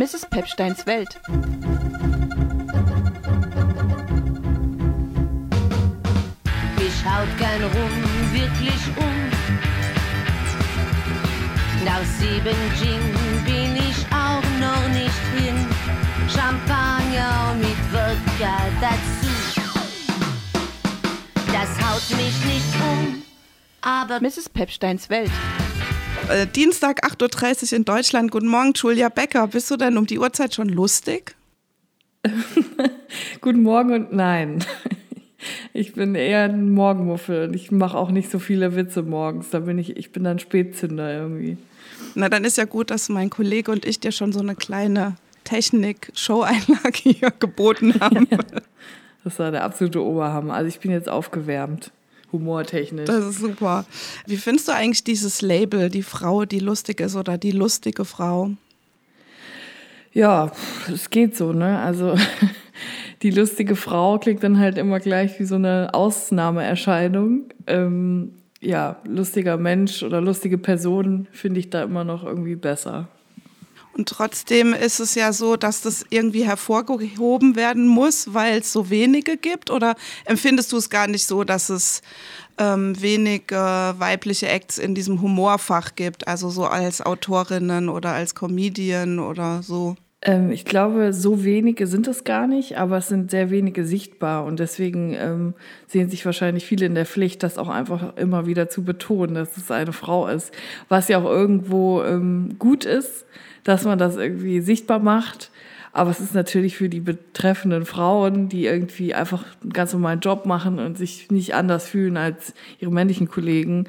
Mrs. Pepsteins Welt. Mich haut gern rum, wirklich um. Nach sieben Gin bin ich auch noch nicht hin. Champagner mit Wodka dazu. Das haut mich nicht um, aber Mrs. Pepsteins Welt. Äh, Dienstag 8.30 Uhr in Deutschland. Guten Morgen, Julia Becker. Bist du denn um die Uhrzeit schon lustig? Guten Morgen und nein. Ich bin eher ein Morgenmuffel und ich mache auch nicht so viele Witze morgens. Da bin ich, ich bin dann Spätzünder irgendwie. Na, dann ist ja gut, dass mein Kollege und ich dir schon so eine kleine Technik-Show-Einlage hier geboten haben. Das war der absolute Oberhammer. Also ich bin jetzt aufgewärmt, humortechnisch. Das ist super. Wie findest du eigentlich dieses Label, die Frau, die lustig ist oder die lustige Frau? Ja, es geht so, ne? Also die lustige Frau klingt dann halt immer gleich wie so eine Ausnahmeerscheinung. Ähm, ja, lustiger Mensch oder lustige Person finde ich da immer noch irgendwie besser. Und trotzdem ist es ja so, dass das irgendwie hervorgehoben werden muss, weil es so wenige gibt? Oder empfindest du es gar nicht so, dass es ähm, wenig äh, weibliche Acts in diesem Humorfach gibt? Also so als Autorinnen oder als Comedian oder so? Ähm, ich glaube, so wenige sind es gar nicht, aber es sind sehr wenige sichtbar und deswegen ähm, sehen sich wahrscheinlich viele in der Pflicht, das auch einfach immer wieder zu betonen, dass es eine Frau ist, was ja auch irgendwo ähm, gut ist, dass man das irgendwie sichtbar macht. Aber es ist natürlich für die betreffenden Frauen, die irgendwie einfach einen ganz normalen Job machen und sich nicht anders fühlen als ihre männlichen Kollegen,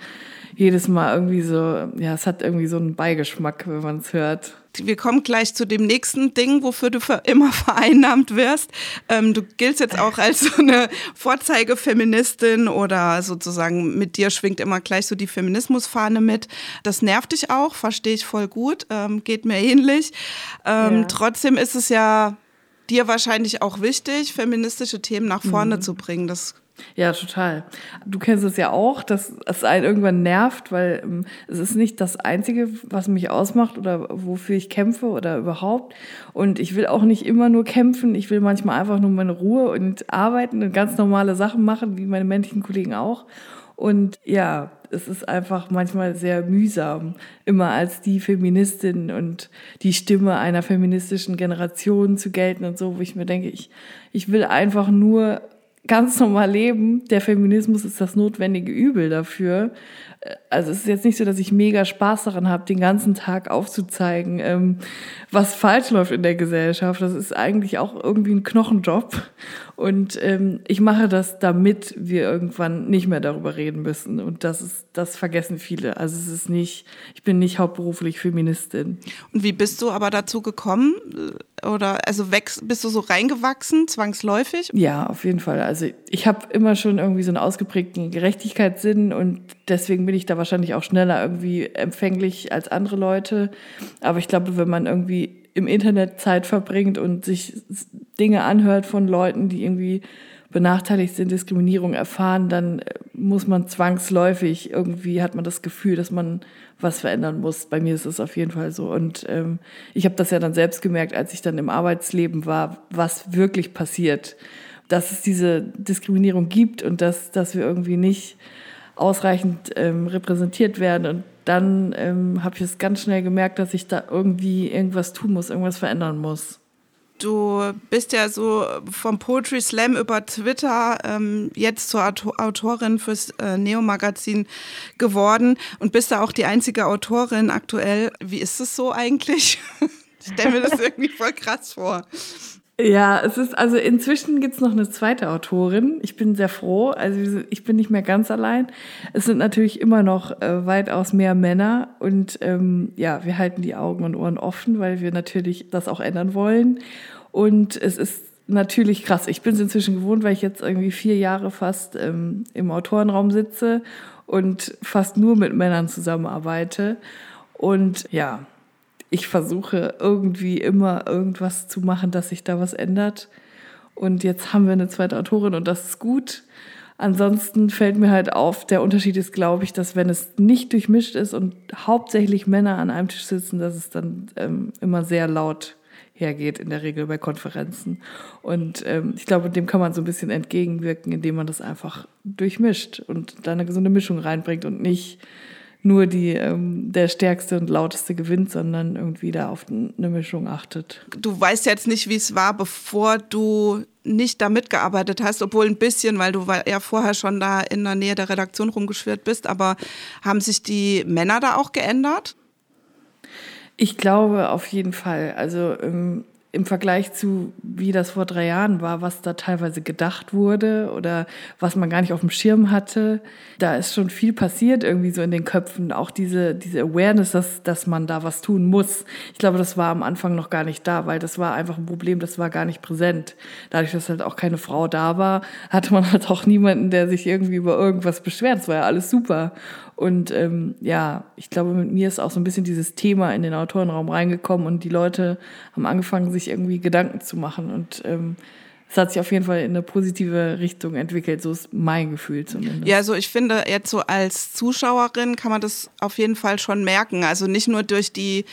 jedes Mal irgendwie so, ja, es hat irgendwie so einen Beigeschmack, wenn man es hört. Wir kommen gleich zu dem nächsten Ding, wofür du für immer vereinnahmt wirst. Ähm, du giltst jetzt auch als so eine Vorzeigefeministin oder sozusagen mit dir schwingt immer gleich so die Feminismusfahne mit. Das nervt dich auch, verstehe ich voll gut, ähm, geht mir ähnlich. Ähm, Ja. Trotzdem ist es ja dir wahrscheinlich auch wichtig, feministische Themen nach vorne zu bringen. Das Ja, total. Du kennst es ja auch, dass es einen irgendwann nervt, weil ähm, es ist nicht das Einzige, was mich ausmacht oder wofür ich kämpfe oder überhaupt. Und ich will auch nicht immer nur kämpfen. Ich will manchmal einfach nur meine Ruhe und arbeiten und ganz normale Sachen machen, wie meine männlichen Kollegen auch. Und ja, es ist einfach manchmal sehr mühsam, immer als die Feministin und die Stimme einer feministischen Generation zu gelten und so, wo ich mir denke, ich, ich will einfach nur ganz normal leben. Der Feminismus ist das notwendige Übel dafür. Also es ist jetzt nicht so, dass ich mega Spaß daran habe, den ganzen Tag aufzuzeigen, ähm, was falsch läuft in der Gesellschaft. Das ist eigentlich auch irgendwie ein Knochenjob. Und ähm, ich mache das, damit wir irgendwann nicht mehr darüber reden müssen. Und das ist, das vergessen viele. Also es ist nicht, ich bin nicht hauptberuflich Feministin. Und wie bist du aber dazu gekommen? Oder also wächst, bist du so reingewachsen, zwangsläufig? Ja, auf jeden Fall. Also ich habe immer schon irgendwie so einen ausgeprägten Gerechtigkeitssinn und deswegen bin ich da wahrscheinlich auch schneller irgendwie empfänglich als andere Leute. Aber ich glaube, wenn man irgendwie im Internet Zeit verbringt und sich Dinge anhört von Leuten, die irgendwie benachteiligt sind, Diskriminierung erfahren, dann äh, muss man zwangsläufig irgendwie hat man das Gefühl, dass man was verändern muss. Bei mir ist es auf jeden Fall so. Und ähm, ich habe das ja dann selbst gemerkt, als ich dann im Arbeitsleben war, was wirklich passiert, dass es diese Diskriminierung gibt und dass, dass wir irgendwie nicht ausreichend ähm, repräsentiert werden. Und dann ähm, habe ich es ganz schnell gemerkt, dass ich da irgendwie irgendwas tun muss, irgendwas verändern muss. Du bist ja so vom Poetry Slam über Twitter ähm, jetzt zur Auto Autorin fürs äh, Neo-Magazin geworden und bist da auch die einzige Autorin aktuell. Wie ist es so eigentlich? Ich stelle mir das irgendwie voll krass vor. Ja, es ist, also inzwischen gibt's noch eine zweite Autorin. Ich bin sehr froh. Also ich bin nicht mehr ganz allein. Es sind natürlich immer noch äh, weitaus mehr Männer. Und ähm, ja, wir halten die Augen und Ohren offen, weil wir natürlich das auch ändern wollen. Und es ist natürlich krass. Ich bin es inzwischen gewohnt, weil ich jetzt irgendwie vier Jahre fast ähm, im Autorenraum sitze und fast nur mit Männern zusammenarbeite. Und ja, ich versuche irgendwie immer irgendwas zu machen, dass sich da was ändert. Und jetzt haben wir eine zweite Autorin und das ist gut. Ansonsten fällt mir halt auf, der Unterschied ist, glaube ich, dass wenn es nicht durchmischt ist und hauptsächlich Männer an einem Tisch sitzen, dass es dann ähm, immer sehr laut hergeht, in der Regel bei Konferenzen. Und ähm, ich glaube, dem kann man so ein bisschen entgegenwirken, indem man das einfach durchmischt und da eine gesunde Mischung reinbringt und nicht nur die, ähm, der stärkste und lauteste gewinnt, sondern irgendwie da auf eine Mischung achtet. Du weißt jetzt nicht, wie es war, bevor du nicht da mitgearbeitet hast, obwohl ein bisschen, weil du ja vorher schon da in der Nähe der Redaktion rumgeschwirrt bist, aber haben sich die Männer da auch geändert? Ich glaube auf jeden Fall. Also ähm, im Vergleich zu, wie das vor drei Jahren war, was da teilweise gedacht wurde oder was man gar nicht auf dem Schirm hatte, da ist schon viel passiert irgendwie so in den Köpfen. Auch diese, diese Awareness, dass, dass man da was tun muss. Ich glaube, das war am Anfang noch gar nicht da, weil das war einfach ein Problem, das war gar nicht präsent. Dadurch, dass halt auch keine Frau da war, hatte man halt auch niemanden, der sich irgendwie über irgendwas beschwert. Es war ja alles super. Und ähm, ja, ich glaube, mit mir ist auch so ein bisschen dieses Thema in den Autorenraum reingekommen und die Leute haben angefangen, sich irgendwie Gedanken zu machen. Und ähm, es hat sich auf jeden Fall in eine positive Richtung entwickelt. So ist mein Gefühl zumindest. Ja, also ich finde, jetzt so als Zuschauerin kann man das auf jeden Fall schon merken. Also nicht nur durch die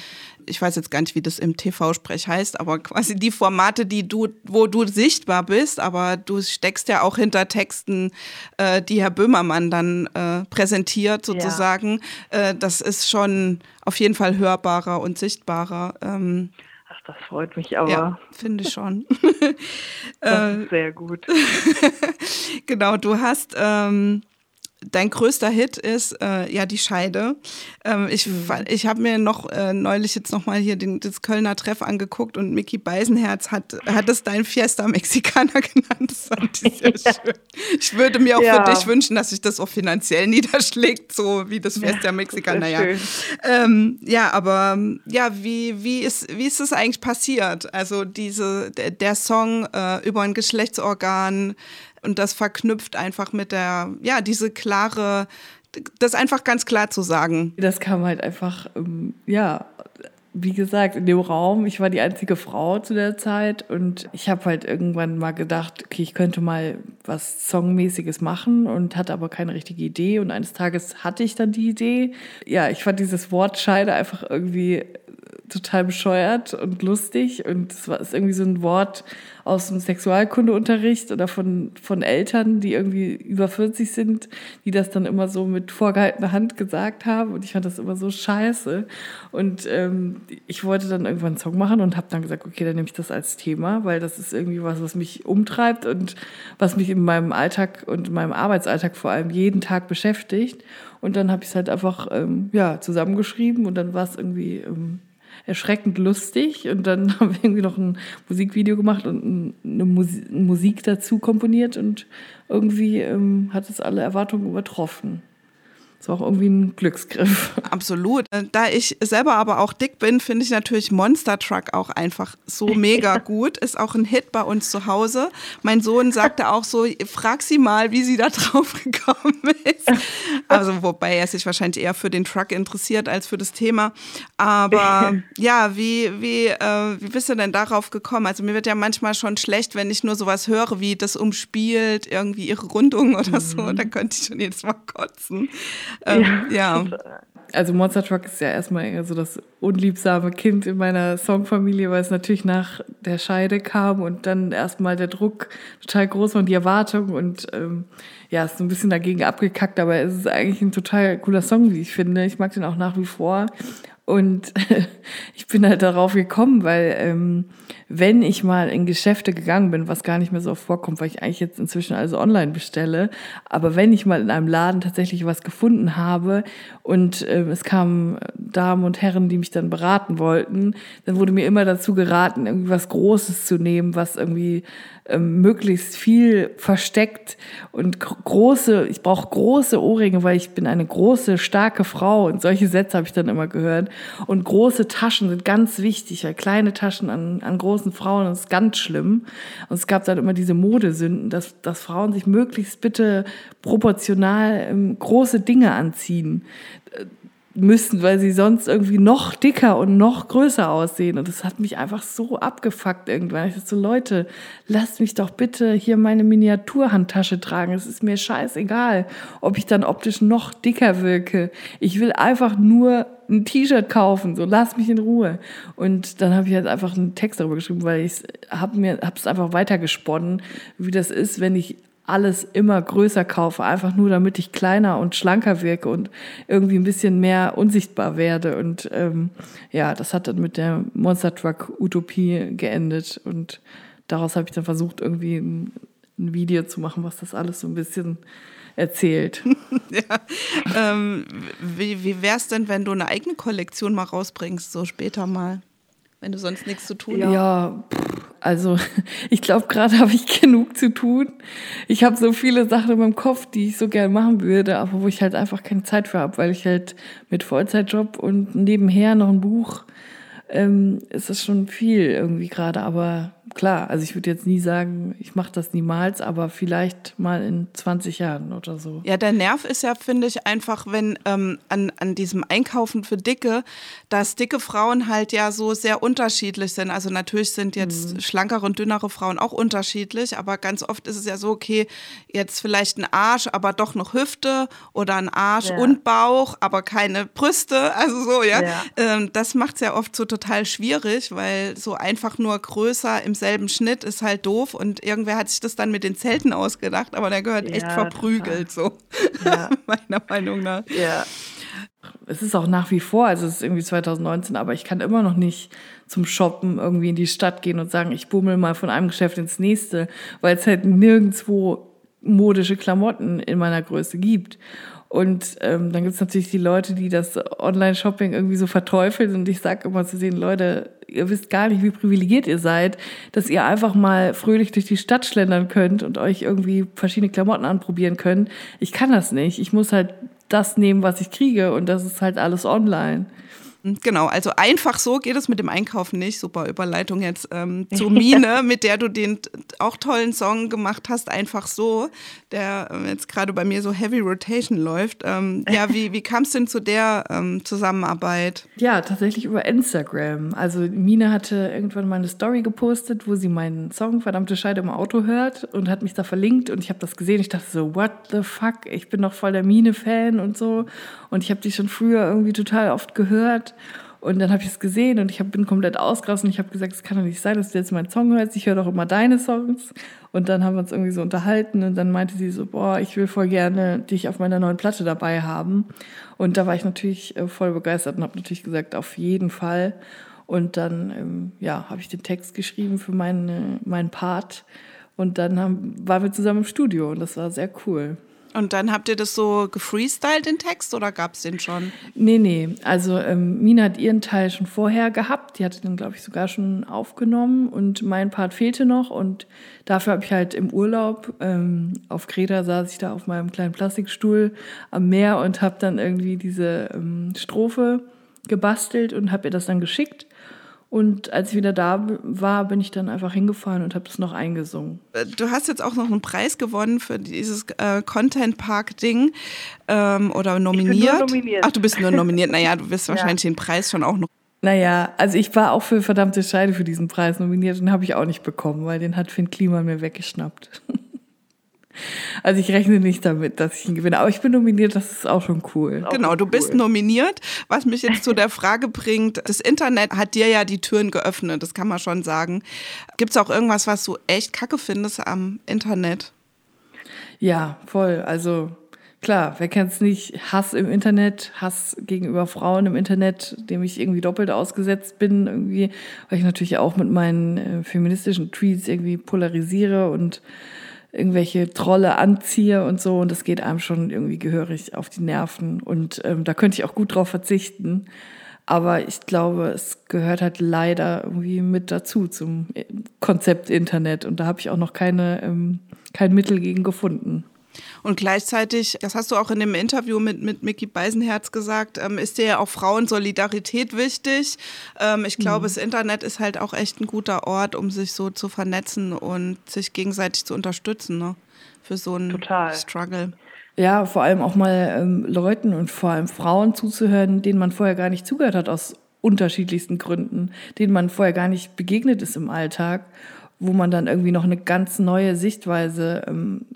ich weiß jetzt gar nicht, wie das im TV-Sprech heißt, aber quasi die Formate, die du, wo du sichtbar bist, aber du steckst ja auch hinter Texten, äh, die Herr Böhmermann dann äh, präsentiert sozusagen. Ja. Äh, das ist schon auf jeden Fall hörbarer und sichtbarer. Ähm, das freut mich aber. Ja, finde ich schon. das ist sehr gut. genau, du hast ähm, dein größter Hit ist äh, ja die Scheide. Ähm, ich mhm. ich habe mir noch äh, neulich jetzt noch mal hier den, das Kölner Treff angeguckt und Mickey Beisenherz hat, hat es dein Fiesta Mexicana genannt. Das fand ich sehr ja. schön. Ich würde mir auch ja. für dich wünschen, dass sich das auch finanziell niederschlägt, so wie das Fiesta ja, Mexicana. Ja. Ähm, ja, aber ja, wie, wie, ist, wie ist das eigentlich passiert? Also diese, der, der Song äh, über ein Geschlechtsorgan, und das verknüpft einfach mit der, ja, diese klare, das einfach ganz klar zu sagen. Das kam halt einfach, ähm, ja, wie gesagt, in dem Raum, ich war die einzige Frau zu der Zeit und ich habe halt irgendwann mal gedacht, okay, ich könnte mal was Songmäßiges machen und hatte aber keine richtige Idee und eines Tages hatte ich dann die Idee. Ja, ich fand dieses Wort Scheide einfach irgendwie total bescheuert und lustig. Und es war ist irgendwie so ein Wort aus dem Sexualkundeunterricht oder von, von Eltern, die irgendwie über 40 sind, die das dann immer so mit vorgehaltener Hand gesagt haben. Und ich fand das immer so scheiße. Und ähm, ich wollte dann irgendwann einen Song machen und habe dann gesagt, okay, dann nehme ich das als Thema, weil das ist irgendwie was, was mich umtreibt und was mich in meinem Alltag und in meinem Arbeitsalltag vor allem jeden Tag beschäftigt. Und dann habe ich es halt einfach ähm, ja zusammengeschrieben und dann war es irgendwie ähm, erschreckend lustig. Und dann haben wir irgendwie noch ein Musikvideo gemacht und eine Musik dazu komponiert und irgendwie ähm, hat es alle Erwartungen übertroffen. Das war auch irgendwie ein Glücksgriff. Absolut. Da ich selber aber auch dick bin, finde ich natürlich Monster Truck auch einfach so mega gut. Ist auch ein Hit bei uns zu Hause. Mein Sohn sagte auch so, frag sie mal, wie sie da drauf gekommen ist. Also, wobei er sich wahrscheinlich eher für den Truck interessiert als für das Thema. Aber ja, wie, wie, äh, wie bist du denn darauf gekommen? Also, mir wird ja manchmal schon schlecht, wenn ich nur sowas höre, wie das umspielt, irgendwie ihre Rundung oder so. Mhm. Da könnte ich schon jedes Mal kotzen. Ähm, ja. ja. Also Monster Truck ist ja erstmal so das unliebsame Kind in meiner Songfamilie, weil es natürlich nach der Scheide kam und dann erstmal der Druck total groß war und die Erwartung und ähm, ja, ist so ein bisschen dagegen abgekackt, aber es ist eigentlich ein total cooler Song, wie ich finde. Ich mag den auch nach wie vor. Und ich bin halt darauf gekommen, weil ähm, wenn ich mal in Geschäfte gegangen bin, was gar nicht mehr so oft vorkommt, weil ich eigentlich jetzt inzwischen also online bestelle, aber wenn ich mal in einem Laden tatsächlich was gefunden habe und äh, es kamen Damen und Herren, die mich dann beraten wollten, dann wurde mir immer dazu geraten, irgendwie was Großes zu nehmen, was irgendwie ähm, möglichst viel versteckt und große, ich brauche große Ohrringe, weil ich bin eine große, starke Frau und solche Sätze habe ich dann immer gehört. Und große Taschen sind ganz wichtig, weil kleine Taschen an, an großen Frauen das ist ganz schlimm. Und es gab dann immer diese Modesünden, dass, dass Frauen sich möglichst bitte proportional ähm, große Dinge anziehen müssen, weil sie sonst irgendwie noch dicker und noch größer aussehen. Und das hat mich einfach so abgefuckt irgendwann. Ich dachte so, Leute, lasst mich doch bitte hier meine Miniaturhandtasche tragen. Es ist mir scheißegal, ob ich dann optisch noch dicker wirke. Ich will einfach nur ein T-Shirt kaufen, so lass mich in Ruhe. Und dann habe ich halt einfach einen Text darüber geschrieben, weil ich habe mir hab's einfach weitergesponnen, wie das ist, wenn ich alles immer größer kaufe, einfach nur damit ich kleiner und schlanker wirke und irgendwie ein bisschen mehr unsichtbar werde. Und ähm, ja, das hat dann mit der Monster Truck Utopie geendet. Und daraus habe ich dann versucht, irgendwie ein, ein, Video zu machen, was das alles so ein bisschen erzählt. ja. Ähm, wie wie wäre es denn, wenn du eine eigene Kollektion mal rausbringst, so später mal? Wenn du sonst nichts zu tun hast? Ja, also ich glaube, gerade habe ich genug zu tun. Ich habe so viele Sachen in meinem Kopf, die ich so gerne machen würde, aber wo ich halt einfach keine Zeit für habe, weil ich halt mit Vollzeitjob und nebenher noch ein Buch, ähm, ist das schon viel irgendwie gerade. Aber klar, also ich würde jetzt nie sagen, ich mache das niemals, aber vielleicht mal in 20 Jahren oder so. Ja, der Nerv ist ja, finde ich, einfach, wenn ähm, an, an diesem Einkaufen für Dicke, dass dicke Frauen halt ja so sehr unterschiedlich sind. Also natürlich sind jetzt mhm. schlankere und dünnere Frauen auch unterschiedlich, aber ganz oft ist es ja so, okay, jetzt vielleicht ein Arsch, aber doch noch Hüfte oder ein Arsch ja. und Bauch, aber keine Brüste. Also so, ja. ja. Ähm, das macht es ja oft so total schwierig, weil so einfach nur größer im selben Schnitt ist halt doof und irgendwer hat sich das dann mit den Zelten ausgedacht, aber der gehört ja, echt verprügelt, total. so. Ja. Meiner Meinung nach. Ja. Es ist auch nach wie vor, also es ist irgendwie 2019, aber ich kann immer noch nicht zum Shoppen irgendwie in die Stadt gehen und sagen, ich bummel mal von einem Geschäft ins nächste, weil es halt nirgendwo modische Klamotten in meiner Größe gibt. Und ähm, dann gibt's natürlich die Leute, die das Online-Shopping irgendwie so verteufeln. Und ich sage immer zu denen, Leute, ihr wisst gar nicht, wie privilegiert ihr seid, dass ihr einfach mal fröhlich durch die Stadt schlendern könnt und euch irgendwie verschiedene Klamotten anprobieren könnt. Ich kann das nicht. Ich muss halt das nehmen, was ich kriege. Und das ist halt alles online. Genau, also einfach so geht es mit dem Einkaufen nicht. Super Überleitung jetzt ähm, zu Mine, mit der du den auch tollen Song gemacht hast, einfach so, der äh, jetzt gerade bei mir so Heavy Rotation läuft. Ähm, ja, wie, wie kam es denn zu der ähm, Zusammenarbeit? Ja, tatsächlich über Instagram. Also Mine hatte irgendwann mal eine Story gepostet, wo sie meinen Song Verdammte Scheide im Auto hört und hat mich da verlinkt und ich habe das gesehen. Ich dachte so, what the fuck? Ich bin doch voll der Mine-Fan und so. Und ich habe die schon früher irgendwie total oft gehört. Und dann habe ich es gesehen und ich hab, bin komplett ausgerastet und ich habe gesagt, es kann doch nicht sein, dass du jetzt meinen Song hörst. Ich höre doch immer deine Songs. Und dann haben wir uns irgendwie so unterhalten und dann meinte sie so, boah, ich will voll gerne dich auf meiner neuen Platte dabei haben. Und da war ich natürlich äh, voll begeistert und habe natürlich gesagt, auf jeden Fall. Und dann, ähm, ja, habe ich den Text geschrieben für meinen, meinen Part. Und dann haben, waren wir zusammen im Studio und das war sehr cool. Und dann habt ihr das so gefreestylt, den Text, oder gab es den schon? Nee, nee. Also ähm, Mina hat ihren Teil schon vorher gehabt. Die hatte den, glaube ich, sogar schon aufgenommen. Und mein Part fehlte noch. Und dafür habe ich halt im Urlaub ähm, auf Kreta saß ich da auf meinem kleinen Plastikstuhl am Meer und habe dann irgendwie diese ähm, Strophe gebastelt und habe ihr das dann geschickt. Und als ich wieder da war, bin ich dann einfach hingefahren und habe es noch eingesungen. Äh, du hast jetzt auch noch einen Preis gewonnen für dieses äh, Content Park Ding ähm, oder nominiert. Ich bin nur nominiert. Ach, du bist nur nominiert. naja, du wirst wahrscheinlich ja. den Preis schon auch noch. Naja, also ich war auch für verdammte Scheide für diesen Preis nominiert und habe ich auch nicht bekommen, weil den hat Finn Klima mir weggeschnappt. Also ich rechne nicht damit, dass ich ihn gewinne. Aber ich bin nominiert, das ist auch schon cool. Genau, du bist nominiert. Was mich jetzt zu der Frage bringt, das Internet hat dir ja die Türen geöffnet, das kann man schon sagen. Gibt es auch irgendwas, was du echt kacke findest am Internet? Ja, voll. Also klar, wer kennt es nicht? Hass im Internet, Hass gegenüber Frauen im Internet, dem ich irgendwie doppelt ausgesetzt bin, irgendwie, weil ich natürlich auch mit meinen äh, feministischen Tweets irgendwie polarisiere und irgendwelche Trolle anziehe und so. Und das geht einem schon irgendwie gehörig auf die Nerven. Und ähm, da könnte ich auch gut drauf verzichten. Aber ich glaube, es gehört halt leider irgendwie mit dazu zum Konzept Internet. Und da habe ich auch noch keine, ähm, kein Mittel gegen gefunden. Und gleichzeitig, das hast du auch in dem Interview mit, mit Mickey Beisenherz gesagt, ähm, ist dir ja auch Frauensolidarität wichtig. Ähm, ich glaube, mhm. das Internet ist halt auch echt ein guter Ort, um sich so zu vernetzen und sich gegenseitig zu unterstützen, ne? Für so einen Total. Struggle. ja, vor allem auch mal ähm, Leuten und vor allem Frauen zuzuhören, denen man vorher gar nicht zugehört hat aus unterschiedlichsten Gründen, denen man vorher gar nicht begegnet ist im Alltag, wo man dann irgendwie noch eine ganz neue Sichtweise ähm,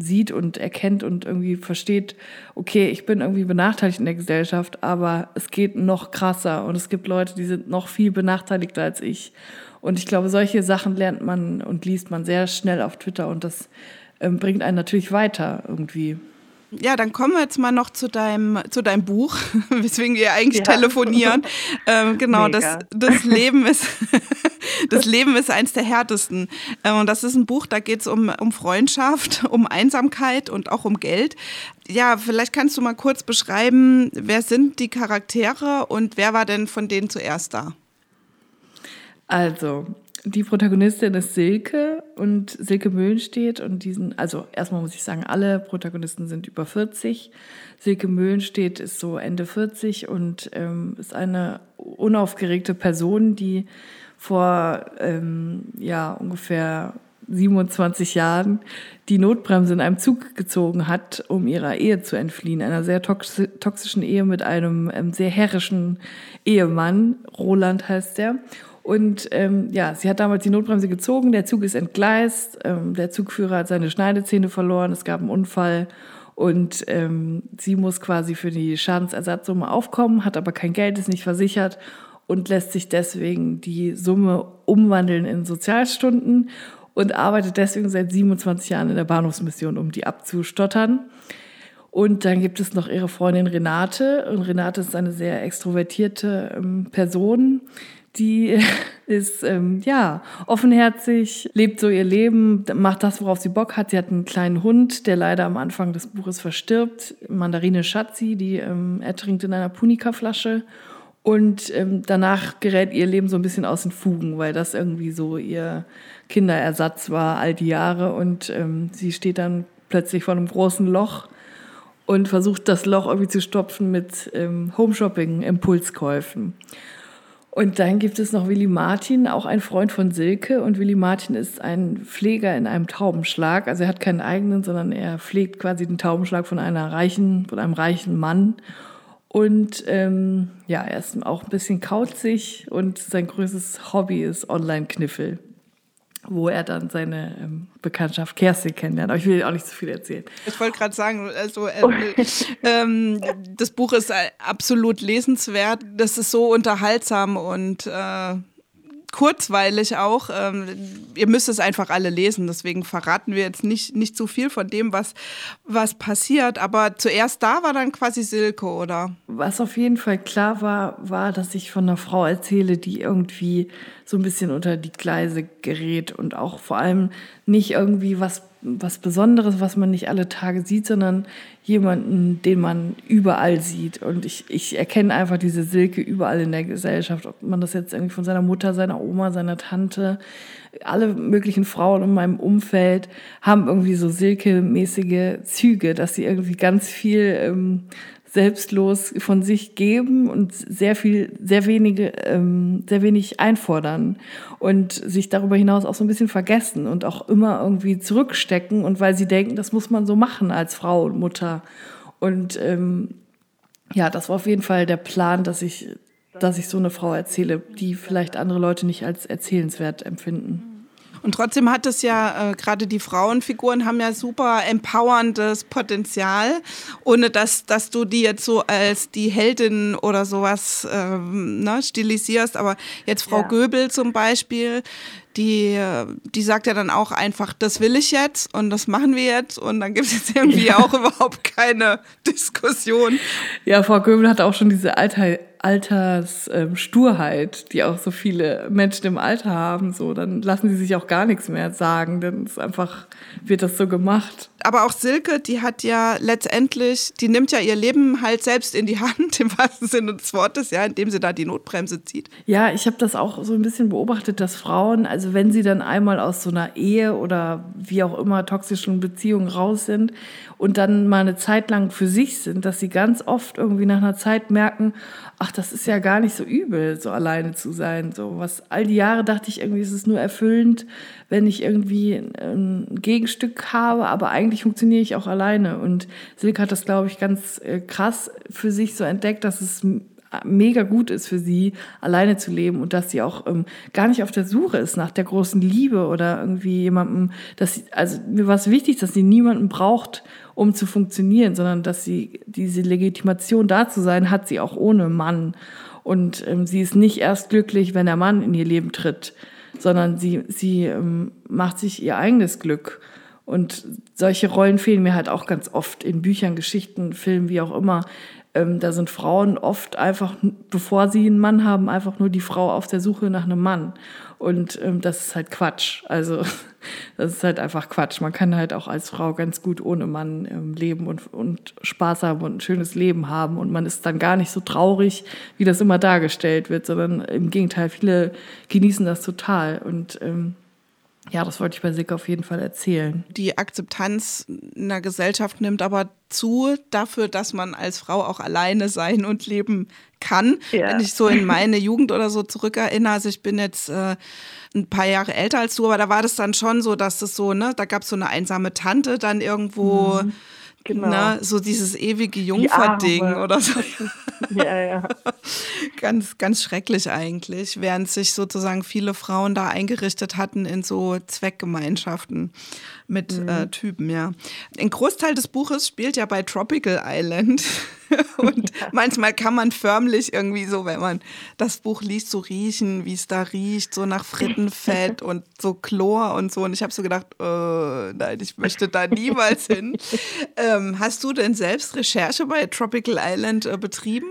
sieht und erkennt und irgendwie versteht, okay, ich bin irgendwie benachteiligt in der Gesellschaft, aber es geht noch krasser und es gibt Leute, die sind noch viel benachteiligter als ich. Und ich glaube, solche Sachen lernt man und liest man sehr schnell auf Twitter und das ähm, bringt einen natürlich weiter irgendwie. Ja, dann kommen wir jetzt mal noch zu deinem, zu deinem Buch, weswegen wir eigentlich ja. telefonieren. Ähm, genau, das, das Leben ist, das Leben ist eins der härtesten. Ähm, und das ist ein Buch, da geht es um, um Freundschaft, um Einsamkeit und auch um Geld. Ja, vielleicht kannst du mal kurz beschreiben, wer sind die Charaktere und wer war denn von denen zuerst da? Also, die Protagonistin ist Silke und Silke Möhlenstedt und diesen, also erstmal muss ich sagen, alle Protagonisten sind über 40. Silke Möhlenstedt ist so Ende 40 und ähm, ist eine unaufgeregte Person, die vor ähm, ja ungefähr 27 Jahren die Notbremse in einem Zug gezogen hat, um ihrer Ehe zu entfliehen, einer sehr toxischen Ehe mit einem ähm, sehr herrischen Ehemann, Roland heißt der. Und ähm, ja, sie hat damals die Notbremse gezogen, der Zug ist entgleist, ähm, der Zugführer hat seine Schneidezähne verloren, es gab einen Unfall. Und ähm, sie muss quasi für die Schadensersatzsumme aufkommen, hat aber kein Geld, ist nicht versichert und lässt sich deswegen die Summe umwandeln in Sozialstunden und arbeitet deswegen seit 27 Jahren in der Bahnhofsmission, um die abzustottern. Und dann gibt es noch ihre Freundin Renate. Und Renate ist eine sehr extrovertierte ähm, Person, die ist ähm, ja offenherzig, lebt so ihr Leben, macht das, worauf sie Bock hat. Sie hat einen kleinen Hund, der leider am Anfang des Buches verstirbt, Mandarine Schatzi, die ähm, ertrinkt in einer Punika-Flasche. Und ähm, danach gerät ihr Leben so ein bisschen aus den Fugen, weil das irgendwie so ihr Kinderersatz war all die Jahre. Und ähm, sie steht dann plötzlich vor einem großen Loch und versucht das Loch irgendwie zu stopfen mit ähm, Homeshopping, Impulskäufen. Und dann gibt es noch Willi Martin, auch ein Freund von Silke. Und Willi Martin ist ein Pfleger in einem Taubenschlag. Also er hat keinen eigenen, sondern er pflegt quasi den Taubenschlag von einer reichen, von einem reichen Mann. Und ähm, ja, er ist auch ein bisschen kauzig und sein größtes Hobby ist Online-Kniffel wo er dann seine ähm, Bekanntschaft Kerstin kennenlernt. Aber ich will auch nicht zu viel erzählen. Ich wollte gerade sagen, also äh, ähm, das Buch ist äh, absolut lesenswert. Das ist so unterhaltsam und äh, kurzweilig auch. Ähm, ihr müsst es einfach alle lesen, deswegen verraten wir jetzt nicht, nicht zu viel von dem, was, was passiert. Aber zuerst da war dann quasi Silke, oder? Was auf jeden Fall klar war, war, dass ich von einer Frau erzähle, die irgendwie so ein bisschen unter die Gleise gerät und auch vor allem nicht irgendwie was was Besonderes, was man nicht alle Tage sieht, sondern jemanden, den man überall sieht. Und ich, ich erkenne einfach diese Silke überall in der Gesellschaft, ob man das jetzt irgendwie von seiner Mutter, seiner Oma, seiner Tante, alle möglichen Frauen in meinem Umfeld haben irgendwie so Silke-mäßige Züge, dass sie irgendwie ganz viel ähm, selbstlos von sich geben und sehr viel, sehr wenige, ähm, sehr wenig einfordern und sich darüber hinaus auch so ein bisschen vergessen und auch immer irgendwie zurückstecken und weil sie denken, das muss man so machen als Frau und Mutter. Und ähm, ja, das war auf jeden Fall der Plan, dass ich, dass ich so eine Frau erzähle, die vielleicht andere Leute nicht als erzählenswert empfinden. Und trotzdem hat es ja, äh, gerade die Frauenfiguren haben ja super empowerndes Potenzial, ohne dass, dass du die jetzt so als die Heldin oder sowas ähm, ne, stilisierst. Aber jetzt Frau ja. Göbel zum Beispiel, die, die sagt ja dann auch einfach, das will ich jetzt und das machen wir jetzt und dann gibt es jetzt irgendwie ja. auch überhaupt keine Diskussion. Ja, Frau Göbel hat auch schon diese Alter, Alterssturheit, ähm, die auch so viele Menschen im Alter haben, so, dann lassen sie sich auch gar nichts mehr sagen, denn es einfach wird das so gemacht. Aber auch Silke, die hat ja letztendlich, die nimmt ja ihr Leben halt selbst in die Hand, im wahrsten Sinne des Wortes, ja, indem sie da die Notbremse zieht. Ja, ich habe das auch so ein bisschen beobachtet, dass Frauen, also wenn sie dann einmal aus so einer Ehe oder wie auch immer toxischen Beziehungen raus sind und dann mal eine Zeit lang für sich sind, dass sie ganz oft irgendwie nach einer Zeit merken, ach das ist ja gar nicht so übel, so alleine zu sein. So was all die Jahre dachte ich irgendwie, es ist nur erfüllend, wenn ich irgendwie ein Gegenstück habe, aber eigentlich funktioniere ich auch alleine. Und Silke hat das, glaube ich, ganz äh, krass für sich so entdeckt, dass es mega gut ist für sie, alleine zu leben und dass sie auch ähm, gar nicht auf der Suche ist nach der großen Liebe oder irgendwie jemandem, dass sie, also mir war es wichtig, dass sie niemanden braucht, um zu funktionieren, sondern dass sie diese Legitimation da zu sein, hat sie auch ohne Mann. Und ähm, sie ist nicht erst glücklich, wenn der Mann in ihr Leben tritt, sondern sie, sie ähm, macht sich ihr eigenes Glück. Und solche Rollen fehlen mir halt auch ganz oft in Büchern, Geschichten, Filmen, wie auch immer. Ähm, da sind Frauen oft einfach, bevor sie einen Mann haben, einfach nur die Frau auf der Suche nach einem Mann. Und ähm, das ist halt Quatsch. Also das ist halt einfach Quatsch. Man kann halt auch als Frau ganz gut ohne Mann ähm, leben und, und Spaß haben und ein schönes Leben haben. Und man ist dann gar nicht so traurig, wie das immer dargestellt wird, sondern im Gegenteil, viele genießen das total. Und ähm, ja, das wollte ich bei Sick auf jeden Fall erzählen. Die Akzeptanz in der Gesellschaft nimmt aber zu dafür, dass man als Frau auch alleine sein und leben kann. Ja. Wenn ich so in meine Jugend oder so zurückerinnere, also ich bin jetzt äh, ein paar Jahre älter als du, aber da war das dann schon so, dass das so, ne, da gab es so eine einsame Tante dann irgendwo. Mhm Genau. Na, so dieses ewige Jungferding oder so. ja, ja. ganz, ganz schrecklich eigentlich, während sich sozusagen viele Frauen da eingerichtet hatten in so Zweckgemeinschaften mit mhm. äh, Typen, ja. Ein Großteil des Buches spielt ja bei Tropical Island. und ja. manchmal kann man förmlich irgendwie so, wenn man das Buch liest, so riechen, wie es da riecht, so nach Frittenfett und so Chlor und so. Und ich habe so gedacht, äh, nein, ich möchte da niemals hin. Ähm, hast du denn selbst Recherche bei Tropical Island äh, betrieben?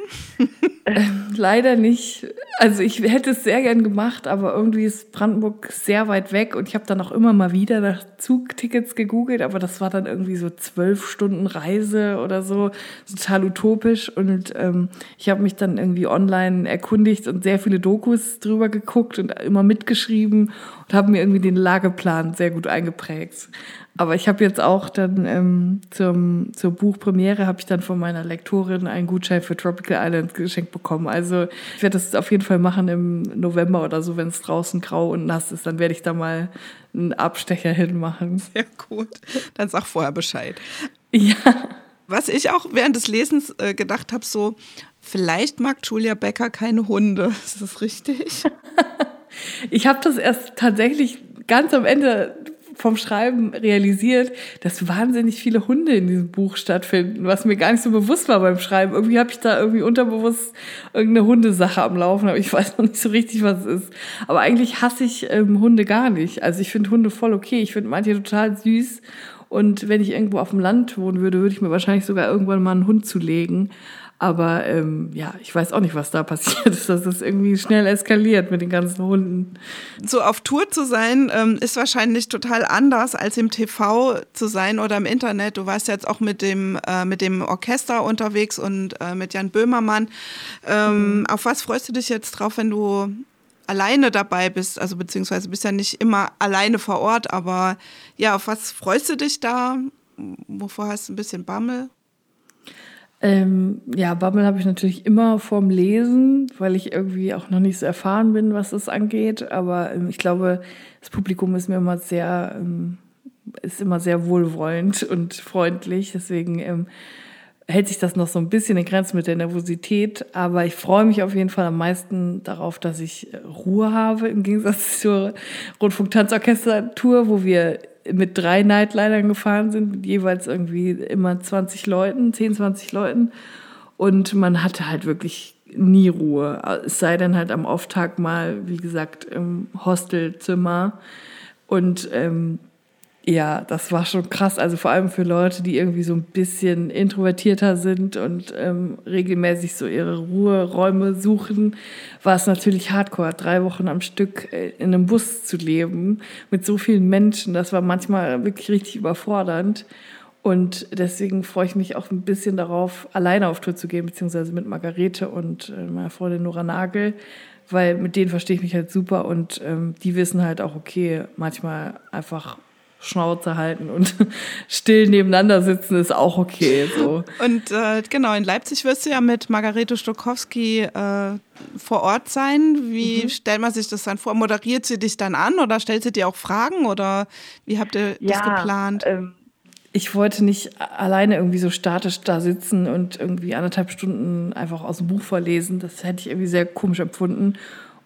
ähm, leider nicht. Also ich hätte es sehr gern gemacht, aber irgendwie ist Brandenburg sehr weit weg und ich habe dann auch immer mal wieder nach Zugtickets gegoogelt, aber das war dann irgendwie so zwölf Stunden Reise oder so, total utopisch. Und ähm, ich habe mich dann irgendwie online erkundigt und sehr viele Dokus drüber geguckt und immer mitgeschrieben und habe mir irgendwie den Lageplan sehr gut eingeprägt. Aber ich habe jetzt auch dann ähm, zum, zur Buchpremiere habe ich dann von meiner Lektorin einen Gutschein für Tropical Island geschenkt bekommen. Also ich werde das auf jeden Fall machen im November oder so, wenn es draußen grau und nass ist, dann werde ich da mal einen Abstecher hinmachen. Sehr gut. Dann sag vorher Bescheid. Ja. Was ich auch während des Lesens äh, gedacht habe, so, vielleicht mag Julia Becker keine Hunde. Ist das richtig? ich habe das erst tatsächlich ganz am Ende vom Schreiben realisiert, dass wahnsinnig viele Hunde in diesem Buch stattfinden, was mir gar nicht so bewusst war beim Schreiben. Irgendwie habe ich da irgendwie unterbewusst irgendeine Hundesache am Laufen, aber ich weiß noch nicht so richtig, was es ist. Aber eigentlich hasse ich ähm, Hunde gar nicht. Also ich finde Hunde voll okay. Ich finde manche total süß. Und wenn ich irgendwo auf dem Land wohnen würde, würde ich mir wahrscheinlich sogar irgendwann mal einen Hund zulegen. Aber ähm, ja, ich weiß auch nicht, was da passiert ist. Das ist irgendwie schnell eskaliert mit den ganzen Hunden. So auf Tour zu sein, ähm, ist wahrscheinlich total anders als im TV zu sein oder im Internet. Du warst jetzt auch mit dem, äh, mit dem Orchester unterwegs und äh, mit Jan Böhmermann. Ähm, mhm. Auf was freust du dich jetzt drauf, wenn du alleine dabei bist? Also beziehungsweise bist ja nicht immer alleine vor Ort, aber ja, auf was freust du dich da? Wovor hast du ein bisschen Bammel? Ähm, ja, Bubble habe ich natürlich immer vorm Lesen, weil ich irgendwie auch noch nicht so erfahren bin, was das angeht. Aber ähm, ich glaube, das Publikum ist mir immer sehr, ähm, ist immer sehr wohlwollend und freundlich. Deswegen ähm, hält sich das noch so ein bisschen in Grenzen mit der Nervosität. Aber ich freue mich auf jeden Fall am meisten darauf, dass ich Ruhe habe, im Gegensatz zur Rundfunk-Tanzorchester-Tour, wo wir mit drei Nightlinern gefahren sind, mit jeweils irgendwie immer 20 Leuten, 10, 20 Leuten. Und man hatte halt wirklich nie Ruhe. Es sei denn halt am Auftag mal, wie gesagt, im Hostelzimmer. Und ähm, ja, das war schon krass. Also vor allem für Leute, die irgendwie so ein bisschen introvertierter sind und ähm, regelmäßig so ihre Ruheräume suchen, war es natürlich hardcore, drei Wochen am Stück äh, in einem Bus zu leben mit so vielen Menschen. Das war manchmal wirklich richtig überfordernd. Und deswegen freue ich mich auch ein bisschen darauf, alleine auf Tour zu gehen, beziehungsweise mit Margarete und äh, meiner Freundin Nora Nagel, weil mit denen verstehe ich mich halt super und ähm, die wissen halt auch, okay, manchmal einfach Schnauze halten und still nebeneinander sitzen ist auch okay. So. Und äh, genau, in Leipzig wirst du ja mit Margarete Stokowski äh, vor Ort sein. Wie mhm. stellt man sich das dann vor? Moderiert sie dich dann an oder stellt sie dir auch Fragen oder wie habt ihr ja, das geplant? Ähm, ich wollte nicht alleine irgendwie so statisch da sitzen und irgendwie anderthalb Stunden einfach aus dem Buch vorlesen. Das hätte ich irgendwie sehr komisch empfunden.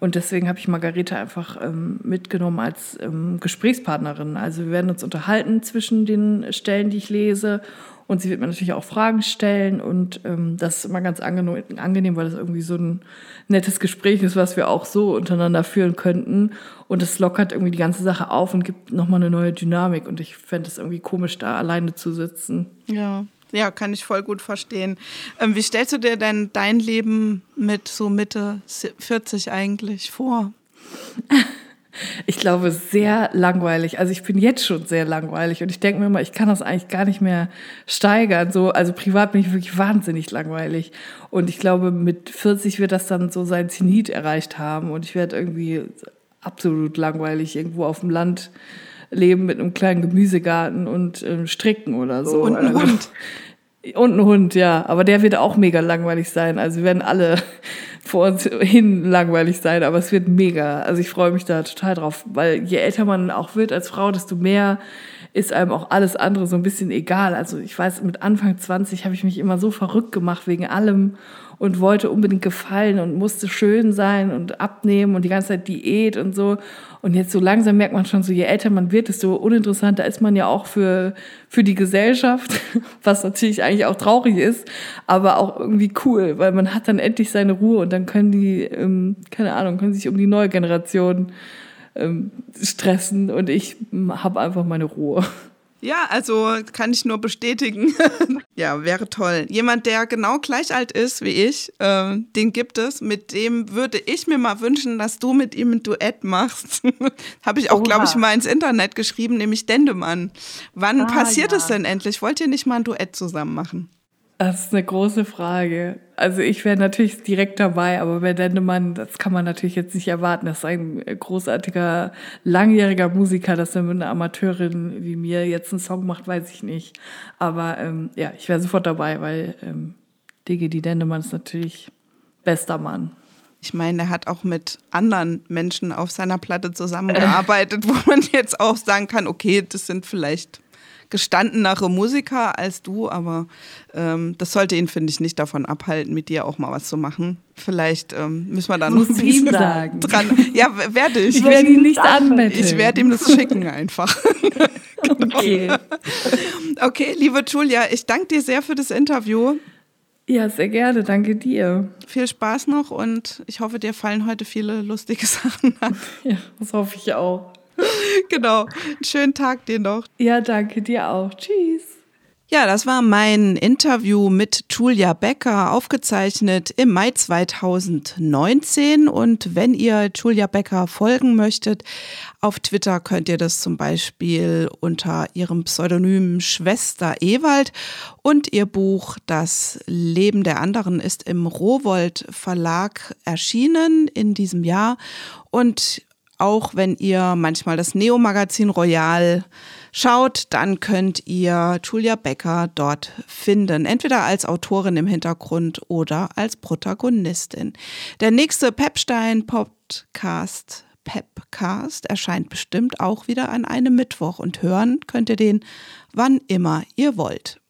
Und deswegen habe ich Margarete einfach ähm, mitgenommen als ähm, Gesprächspartnerin. Also wir werden uns unterhalten zwischen den Stellen, die ich lese. Und sie wird mir natürlich auch Fragen stellen. Und ähm, das ist immer ganz angenehm, weil das irgendwie so ein nettes Gespräch ist, was wir auch so untereinander führen könnten. Und es lockert irgendwie die ganze Sache auf und gibt nochmal eine neue Dynamik. Und ich fände es irgendwie komisch, da alleine zu sitzen. Ja, ja, kann ich voll gut verstehen. Ähm, wie stellst du dir denn dein Leben mit so Mitte 40 eigentlich vor? Ich glaube, sehr langweilig. Also ich bin jetzt schon sehr langweilig und ich denke mir immer, ich kann das eigentlich gar nicht mehr steigern. So, also privat bin ich wirklich wahnsinnig langweilig. Und ich glaube, mit 40 wird das dann so sein Zenit erreicht haben und ich werde irgendwie absolut langweilig irgendwo auf dem Land leben mit einem kleinen Gemüsegarten und ähm, stricken oder so. Und ein also, Hund. Und ein Hund, ja. Aber der wird auch mega langweilig sein. Also wir werden alle vor uns hin langweilig sein, aber es wird mega. Also ich freue mich da total drauf, weil je älter man auch wird als Frau, desto mehr ist einem auch alles andere so ein bisschen egal. Also ich weiß, mit Anfang 20 habe ich mich immer so verrückt gemacht wegen allem und wollte unbedingt gefallen und musste schön sein und abnehmen und die ganze Zeit Diät und so. Und jetzt so langsam merkt man schon so, je älter man wird, desto uninteressanter ist man ja auch für, für die Gesellschaft, was natürlich eigentlich auch traurig ist, aber auch irgendwie cool, weil man hat dann endlich seine Ruhe und dann können die, ähm, keine Ahnung, können sich um die neue Generation ähm, stressen und ich habe einfach meine Ruhe. Ja, also kann ich nur bestätigen. ja, wäre toll. Jemand, der genau gleich alt ist wie ich, äh, den gibt es. Mit dem würde ich mir mal wünschen, dass du mit ihm ein Duett machst. Habe ich auch, glaube ich, mal ins Internet geschrieben, nämlich Dendemann. Wann ah, passiert es denn endlich? Wollt ihr nicht mal ein Duett zusammen machen? Das ist eine große Frage. Also ich wäre natürlich direkt dabei, aber bei Dendemann, das kann man natürlich jetzt nicht erwarten. Das ist ein großartiger, langjähriger Musiker, dass er mit einer Amateurin wie mir jetzt einen Song macht, weiß ich nicht. Aber ähm, ja, ich wäre sofort dabei, weil ähm, Digi Dendemann ist natürlich bester Mann. Ich meine, er hat auch mit anderen Menschen auf seiner Platte zusammengearbeitet, wo man jetzt auch sagen kann, okay, das sind vielleicht gestandenere Musiker als du, aber ähm, das sollte ihn, finde ich, nicht davon abhalten, mit dir auch mal was zu machen. Vielleicht ähm, müssen wir da noch ein bisschen sagen. dran. Ja, werde ich. Ich werde ihn nicht anmelden. Ich werde ihm das schicken einfach. okay. Okay, liebe Julia, ich danke dir sehr für das Interview. Ja, sehr gerne. Danke dir. Viel Spaß noch und ich hoffe, dir fallen heute viele lustige Sachen an. Ja, das hoffe ich auch. genau. schönen Tag dir noch. Ja, danke dir auch. Tschüss. Ja, das war mein Interview mit Julia Becker, aufgezeichnet im Mai 2019. Und wenn ihr Julia Becker folgen möchtet, auf Twitter könnt ihr das zum Beispiel unter ihrem Pseudonym Schwester Ewald. Und ihr Buch Das Leben der anderen ist im Rowold Verlag erschienen in diesem Jahr. Und auch wenn ihr manchmal das Neo-Magazin Royal schaut, dann könnt ihr Julia Becker dort finden. Entweder als Autorin im Hintergrund oder als Protagonistin. Der nächste Pepstein-Podcast, Pepcast, erscheint bestimmt auch wieder an einem Mittwoch und hören könnt ihr den wann immer ihr wollt.